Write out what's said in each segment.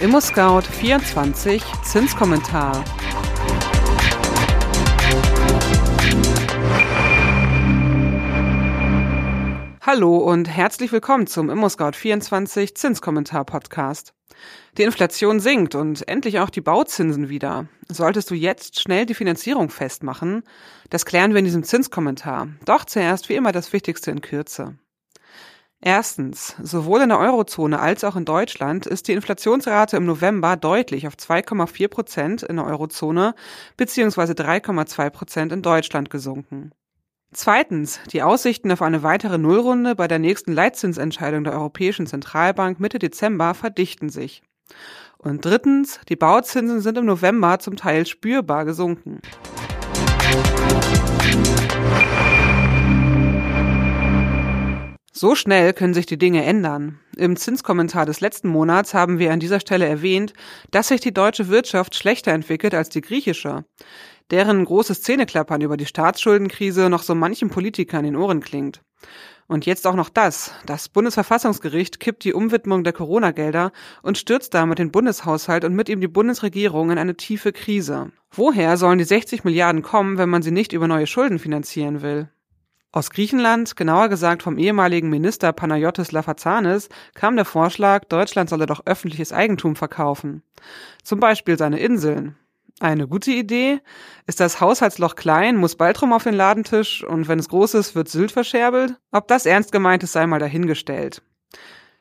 ImmoScout 24 Zinskommentar. Hallo und herzlich willkommen zum ImmoScout24 Zinskommentar Podcast. Die Inflation sinkt und endlich auch die Bauzinsen wieder. Solltest du jetzt schnell die Finanzierung festmachen? Das klären wir in diesem Zinskommentar. Doch zuerst wie immer das Wichtigste in Kürze. Erstens, sowohl in der Eurozone als auch in Deutschland ist die Inflationsrate im November deutlich auf 2,4 Prozent in der Eurozone bzw. 3,2 Prozent in Deutschland gesunken. Zweitens, die Aussichten auf eine weitere Nullrunde bei der nächsten Leitzinsentscheidung der Europäischen Zentralbank Mitte Dezember verdichten sich. Und drittens, die Bauzinsen sind im November zum Teil spürbar gesunken. So schnell können sich die Dinge ändern. Im Zinskommentar des letzten Monats haben wir an dieser Stelle erwähnt, dass sich die deutsche Wirtschaft schlechter entwickelt als die griechische deren großes Zähneklappern über die Staatsschuldenkrise noch so manchem Politiker in den Ohren klingt. Und jetzt auch noch das. Das Bundesverfassungsgericht kippt die Umwidmung der Corona-Gelder und stürzt damit den Bundeshaushalt und mit ihm die Bundesregierung in eine tiefe Krise. Woher sollen die 60 Milliarden kommen, wenn man sie nicht über neue Schulden finanzieren will? Aus Griechenland, genauer gesagt vom ehemaligen Minister Panayotis Lafazanis, kam der Vorschlag, Deutschland solle doch öffentliches Eigentum verkaufen. Zum Beispiel seine Inseln. Eine gute Idee? Ist das Haushaltsloch klein, muss Baltrum auf den Ladentisch und wenn es groß ist, wird Sylt verscherbelt? Ob das ernst gemeint ist, sei mal dahingestellt.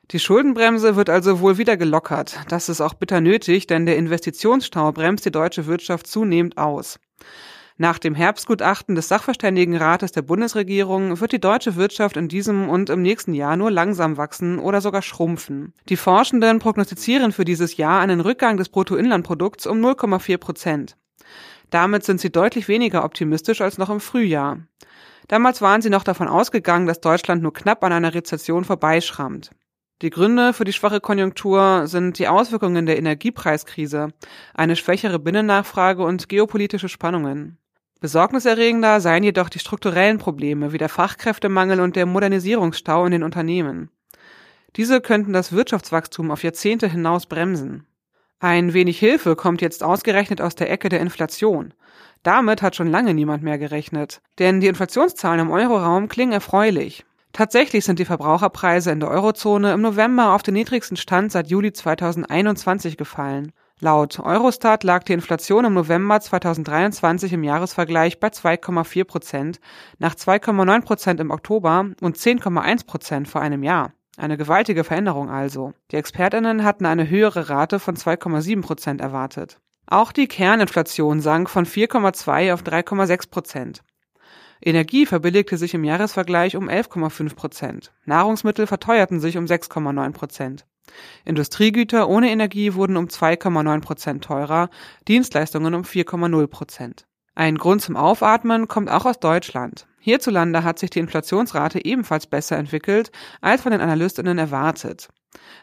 Die Schuldenbremse wird also wohl wieder gelockert. Das ist auch bitter nötig, denn der Investitionsstau bremst die deutsche Wirtschaft zunehmend aus. Nach dem Herbstgutachten des Sachverständigenrates der Bundesregierung wird die deutsche Wirtschaft in diesem und im nächsten Jahr nur langsam wachsen oder sogar schrumpfen. Die Forschenden prognostizieren für dieses Jahr einen Rückgang des Bruttoinlandprodukts um 0,4 Prozent. Damit sind sie deutlich weniger optimistisch als noch im Frühjahr. Damals waren sie noch davon ausgegangen, dass Deutschland nur knapp an einer Rezession vorbeischrammt. Die Gründe für die schwache Konjunktur sind die Auswirkungen der Energiepreiskrise, eine schwächere Binnennachfrage und geopolitische Spannungen. Besorgniserregender seien jedoch die strukturellen Probleme wie der Fachkräftemangel und der Modernisierungsstau in den Unternehmen. Diese könnten das Wirtschaftswachstum auf Jahrzehnte hinaus bremsen. Ein wenig Hilfe kommt jetzt ausgerechnet aus der Ecke der Inflation. Damit hat schon lange niemand mehr gerechnet, denn die Inflationszahlen im Euroraum klingen erfreulich. Tatsächlich sind die Verbraucherpreise in der Eurozone im November auf den niedrigsten Stand seit Juli 2021 gefallen. Laut Eurostat lag die Inflation im November 2023 im Jahresvergleich bei 2,4 Prozent, nach 2,9 Prozent im Oktober und 10,1 Prozent vor einem Jahr. Eine gewaltige Veränderung also. Die Expertinnen hatten eine höhere Rate von 2,7 Prozent erwartet. Auch die Kerninflation sank von 4,2 auf 3,6 Prozent. Energie verbilligte sich im Jahresvergleich um 11,5 Prozent. Nahrungsmittel verteuerten sich um 6,9 Prozent. Industriegüter ohne Energie wurden um 2,9 Prozent teurer, Dienstleistungen um 4,0 Prozent. Ein Grund zum Aufatmen kommt auch aus Deutschland. Hierzulande hat sich die Inflationsrate ebenfalls besser entwickelt als von den Analystinnen erwartet.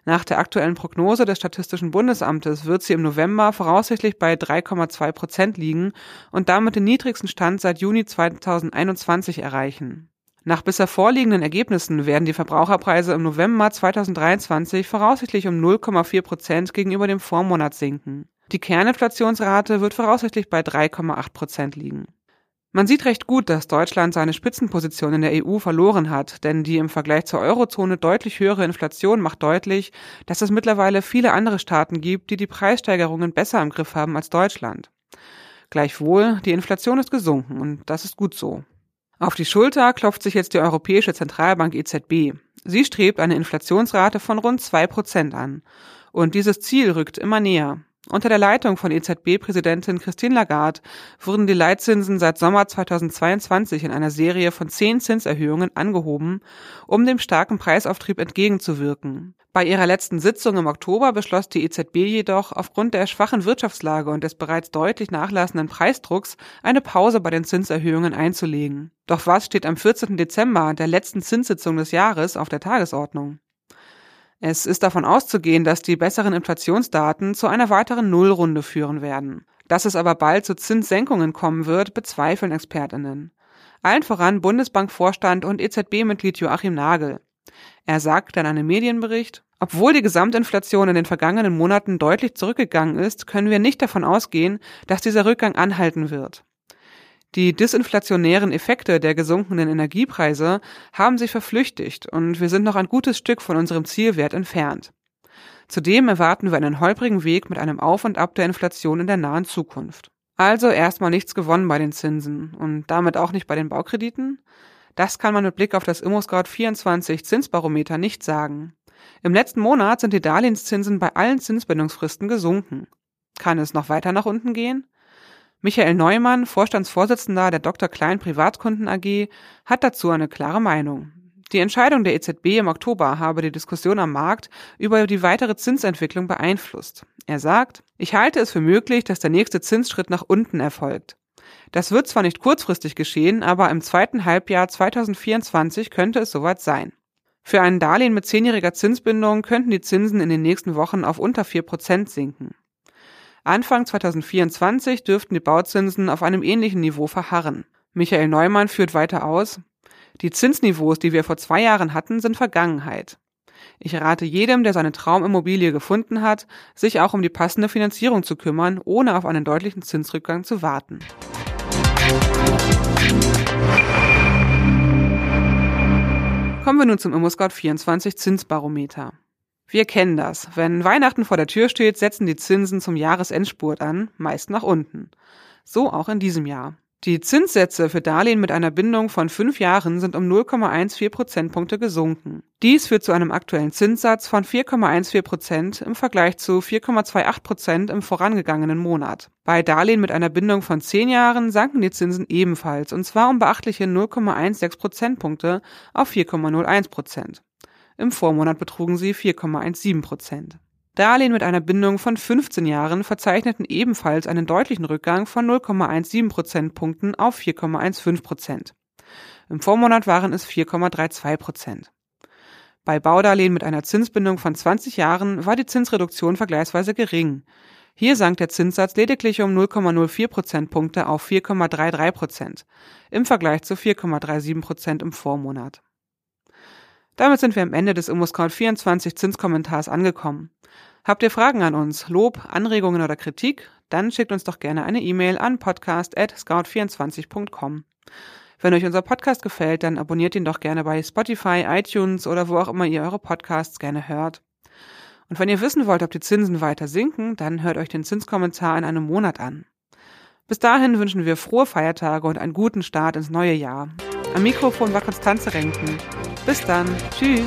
Nach der aktuellen Prognose des Statistischen Bundesamtes wird sie im November voraussichtlich bei 3,2 Prozent liegen und damit den niedrigsten Stand seit Juni 2021 erreichen. Nach bisher vorliegenden Ergebnissen werden die Verbraucherpreise im November 2023 voraussichtlich um 0,4 Prozent gegenüber dem Vormonat sinken. Die Kerninflationsrate wird voraussichtlich bei 3,8 Prozent liegen. Man sieht recht gut, dass Deutschland seine Spitzenposition in der EU verloren hat, denn die im Vergleich zur Eurozone deutlich höhere Inflation macht deutlich, dass es mittlerweile viele andere Staaten gibt, die die Preissteigerungen besser im Griff haben als Deutschland. Gleichwohl, die Inflation ist gesunken und das ist gut so. Auf die Schulter klopft sich jetzt die Europäische Zentralbank EZB. Sie strebt eine Inflationsrate von rund zwei Prozent an. Und dieses Ziel rückt immer näher. Unter der Leitung von EZB-Präsidentin Christine Lagarde wurden die Leitzinsen seit Sommer 2022 in einer Serie von zehn Zinserhöhungen angehoben, um dem starken Preisauftrieb entgegenzuwirken. Bei ihrer letzten Sitzung im Oktober beschloss die EZB jedoch aufgrund der schwachen Wirtschaftslage und des bereits deutlich nachlassenden Preisdrucks eine Pause bei den Zinserhöhungen einzulegen. Doch was steht am 14. Dezember, der letzten Zinssitzung des Jahres, auf der Tagesordnung? Es ist davon auszugehen, dass die besseren Inflationsdaten zu einer weiteren Nullrunde führen werden. Dass es aber bald zu Zinssenkungen kommen wird, bezweifeln Expertinnen. Allen voran Bundesbankvorstand und EZB-Mitglied Joachim Nagel. Er sagt in einem Medienbericht, obwohl die Gesamtinflation in den vergangenen Monaten deutlich zurückgegangen ist, können wir nicht davon ausgehen, dass dieser Rückgang anhalten wird. Die disinflationären Effekte der gesunkenen Energiepreise haben sich verflüchtigt und wir sind noch ein gutes Stück von unserem Zielwert entfernt. Zudem erwarten wir einen holprigen Weg mit einem Auf und Ab der Inflation in der nahen Zukunft. Also erstmal nichts gewonnen bei den Zinsen und damit auch nicht bei den Baukrediten? Das kann man mit Blick auf das ImmoScout 24 Zinsbarometer nicht sagen. Im letzten Monat sind die Darlehenszinsen bei allen Zinsbindungsfristen gesunken. Kann es noch weiter nach unten gehen? Michael Neumann, Vorstandsvorsitzender der Dr. Klein Privatkunden AG, hat dazu eine klare Meinung. Die Entscheidung der EZB im Oktober habe die Diskussion am Markt über die weitere Zinsentwicklung beeinflusst. Er sagt, ich halte es für möglich, dass der nächste Zinsschritt nach unten erfolgt. Das wird zwar nicht kurzfristig geschehen, aber im zweiten Halbjahr 2024 könnte es soweit sein. Für ein Darlehen mit zehnjähriger Zinsbindung könnten die Zinsen in den nächsten Wochen auf unter vier Prozent sinken. Anfang 2024 dürften die Bauzinsen auf einem ähnlichen Niveau verharren. Michael Neumann führt weiter aus, die Zinsniveaus, die wir vor zwei Jahren hatten, sind Vergangenheit. Ich rate jedem, der seine Traumimmobilie gefunden hat, sich auch um die passende Finanzierung zu kümmern, ohne auf einen deutlichen Zinsrückgang zu warten. Kommen wir nun zum ImmoScout24 Zinsbarometer. Wir kennen das. Wenn Weihnachten vor der Tür steht, setzen die Zinsen zum Jahresendspurt an, meist nach unten. So auch in diesem Jahr. Die Zinssätze für Darlehen mit einer Bindung von fünf Jahren sind um 0,14 Prozentpunkte gesunken. Dies führt zu einem aktuellen Zinssatz von 4,14 Prozent im Vergleich zu 4,28 Prozent im vorangegangenen Monat. Bei Darlehen mit einer Bindung von zehn Jahren sanken die Zinsen ebenfalls, und zwar um beachtliche 0,16 Prozentpunkte auf 4,01 Prozent. Im Vormonat betrugen sie 4,17 Prozent. Darlehen mit einer Bindung von 15 Jahren verzeichneten ebenfalls einen deutlichen Rückgang von 0,17 Prozentpunkten auf 4,15 Prozent. Im Vormonat waren es 4,32 Prozent. Bei Baudarlehen mit einer Zinsbindung von 20 Jahren war die Zinsreduktion vergleichsweise gering. Hier sank der Zinssatz lediglich um 0,04 Prozentpunkte auf 4,33 Prozent im Vergleich zu 4,37 Prozent im Vormonat. Damit sind wir am Ende des ImmoScout 24 Zinskommentars angekommen. Habt ihr Fragen an uns, Lob, Anregungen oder Kritik? Dann schickt uns doch gerne eine E-Mail an podcast@scout24.com. Wenn euch unser Podcast gefällt, dann abonniert ihn doch gerne bei Spotify, iTunes oder wo auch immer ihr eure Podcasts gerne hört. Und wenn ihr wissen wollt, ob die Zinsen weiter sinken, dann hört euch den Zinskommentar in einem Monat an. Bis dahin wünschen wir frohe Feiertage und einen guten Start ins neue Jahr. Am Mikrofon war Konstanze Renken. Bis dann. Tschüss.